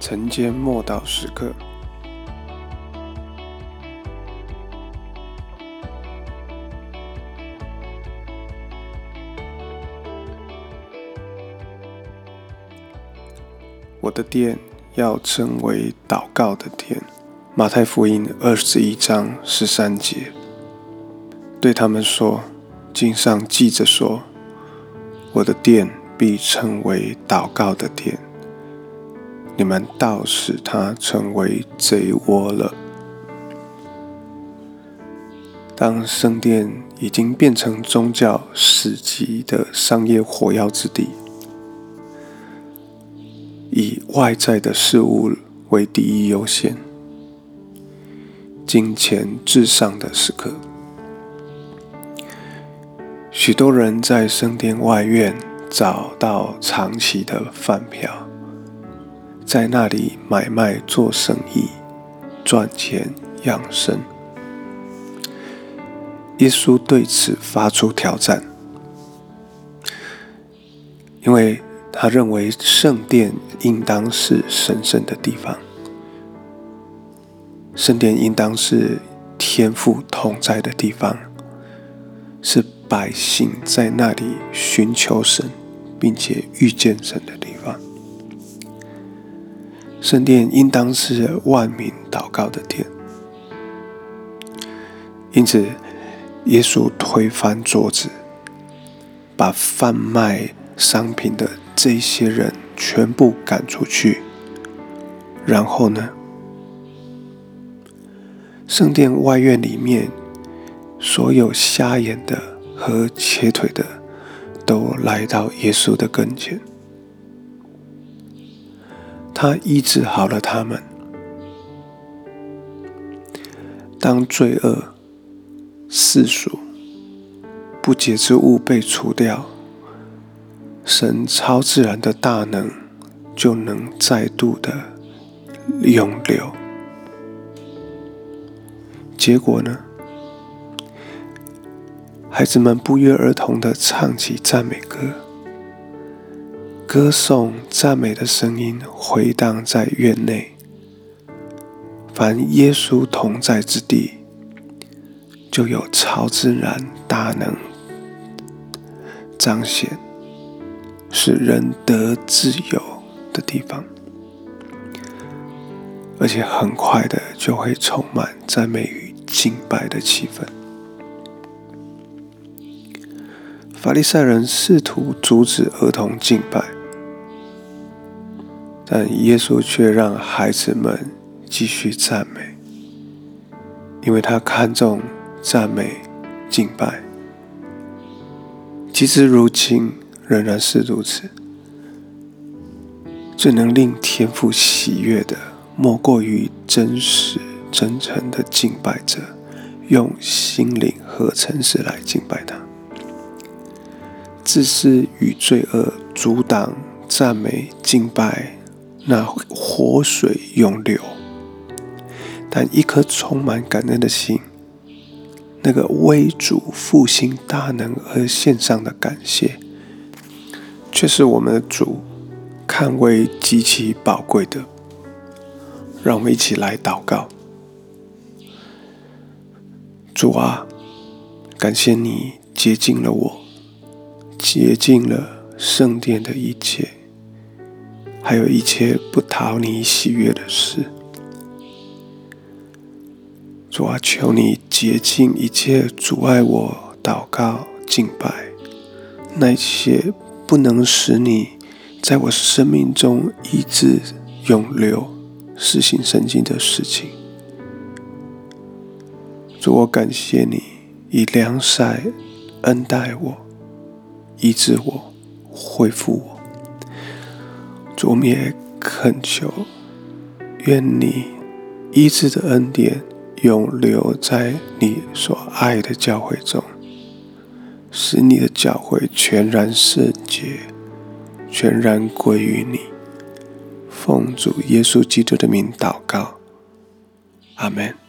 晨间默祷时刻，我的殿要成为祷告的殿。马太福音二十一章十三节，对他们说：“经上记着说，我的殿必成为祷告的殿。你们倒使它成为贼窝了。”当圣殿已经变成宗教史级的商业火药之地，以外在的事物为第一优先。金钱至上的时刻，许多人在圣殿外院找到长期的饭票，在那里买卖做生意，赚钱养生。耶稣对此发出挑战，因为他认为圣殿应当是神圣的地方。圣殿应当是天父同在的地方，是百姓在那里寻求神，并且遇见神的地方。圣殿应当是万民祷告的殿。因此，耶稣推翻桌子，把贩卖商品的这些人全部赶出去，然后呢？圣殿外院里面，所有瞎眼的和瘸腿的，都来到耶稣的跟前。他医治好了他们。当罪恶、世俗、不洁之物被除掉，神超自然的大能就能再度的涌流。结果呢？孩子们不约而同的唱起赞美歌，歌颂赞美的声音回荡在院内。凡耶稣同在之地，就有超自然大能彰显，使人得自由的地方。而且很快的就会充满赞美与。敬拜的气氛。法利赛人试图阻止儿童敬拜，但耶稣却让孩子们继续赞美，因为他看重赞美敬拜。即使如今仍然是如此，最能令天父喜悦的，莫过于真实。真诚的敬拜者，用心灵和诚实来敬拜他。自私与罪恶阻挡赞美敬拜，那活水涌流。但一颗充满感恩的心，那个为主复兴大能而献上的感谢，却是我们的主看为极其宝贵的。让我们一起来祷告。主啊，感谢你洁净了我，洁净了圣殿的一切，还有一切不讨你喜悦的事。主啊，求你洁净一切阻碍我祷告敬拜，那些不能使你在我生命中医治永留、施行圣经的事情。主，我感谢你以良善恩待我，医治我，恢复我。主，我们也恳求，愿你医治的恩典永留在你所爱的教会中，使你的教会全然圣洁，全然归于你。奉主耶稣基督的名祷告，阿门。